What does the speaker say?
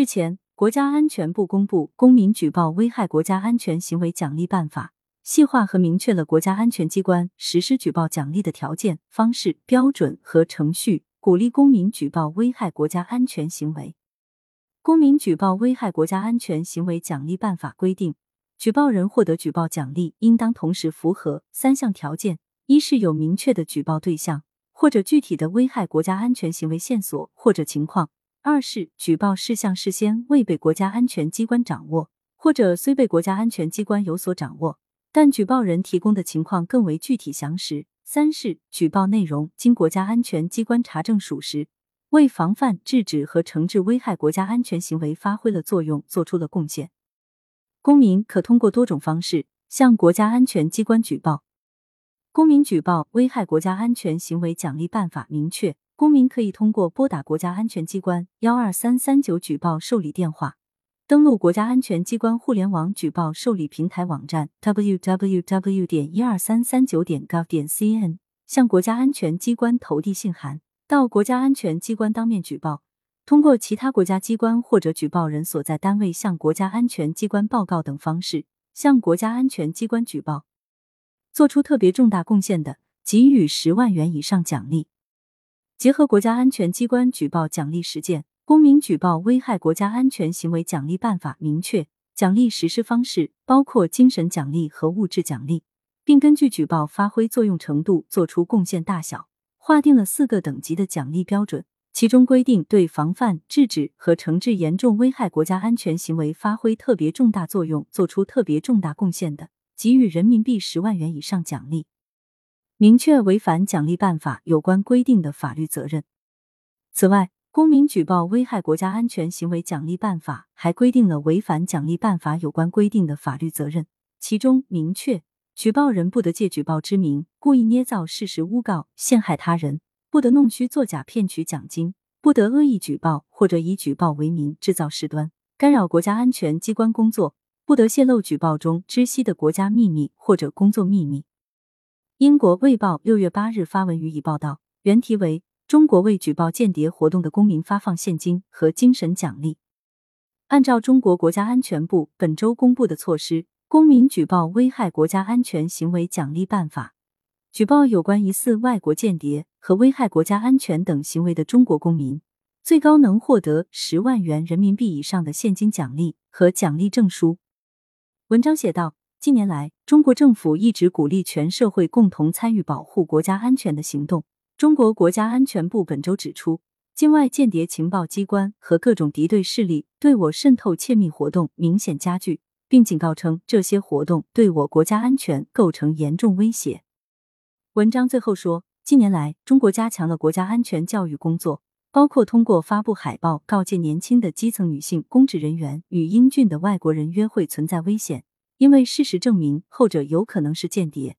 日前，国家安全部公布《公民举报危害国家安全行为奖励办法》，细化和明确了国家安全机关实施举报奖励的条件、方式、标准和程序，鼓励公民举报危害国家安全行为。《公民举报危害国家安全行为奖励办法》规定，举报人获得举报奖励，应当同时符合三项条件：一是有明确的举报对象，或者具体的危害国家安全行为线索或者情况。二是举报事项事先未被国家安全机关掌握，或者虽被国家安全机关有所掌握，但举报人提供的情况更为具体详实。三是举报内容经国家安全机关查证属实，为防范、制止和惩治危害国家安全行为发挥了作用，做出了贡献。公民可通过多种方式向国家安全机关举报。公民举报危害国家安全行为奖励办法明确。公民可以通过拨打国家安全机关幺二三三九举报受理电话，登录国家安全机关互联网举报受理平台网站 www 点一二三三九点 gov 点 cn，向国家安全机关投递信函，到国家安全机关当面举报，通过其他国家机关或者举报人所在单位向国家安全机关报告等方式向国家安全机关举报，做出特别重大贡献的，给予十万元以上奖励。结合国家安全机关举报奖励实践，《公民举报危害国家安全行为奖励办法》明确奖励实施方式，包括精神奖励和物质奖励，并根据举报发挥作用程度作出贡献大小，划定了四个等级的奖励标准。其中规定，对防范、制止和惩治严重危害国家安全行为发挥特别重大作用、做出特别重大贡献的，给予人民币十万元以上奖励。明确违反奖励办法有关规定的法律责任。此外，《公民举报危害国家安全行为奖励办法》还规定了违反奖励办法有关规定的法律责任，其中明确，举报人不得借举报之名故意捏造事实诬告、陷害他人，不得弄虚作假骗取奖金，不得恶意举报或者以举报为名制造事端，干扰国家安全机关工作，不得泄露举报中知悉的国家秘密或者工作秘密。英国《卫报》六月八日发文予以报道，原题为“中国为举报间谍活动的公民发放现金和精神奖励”。按照中国国家安全部本周公布的措施，《公民举报危害国家安全行为奖励办法》，举报有关疑似外国间谍和危害国家安全等行为的中国公民，最高能获得十万元人民币以上的现金奖励和奖励证书。文章写道。近年来，中国政府一直鼓励全社会共同参与保护国家安全的行动。中国国家安全部本周指出，境外间谍情报机关和各种敌对势力对我渗透窃密活动明显加剧，并警告称这些活动对我国家安全构成严重威胁。文章最后说，近年来，中国加强了国家安全教育工作，包括通过发布海报告诫年轻的基层女性公职人员与英俊的外国人约会存在危险。因为事实证明，后者有可能是间谍。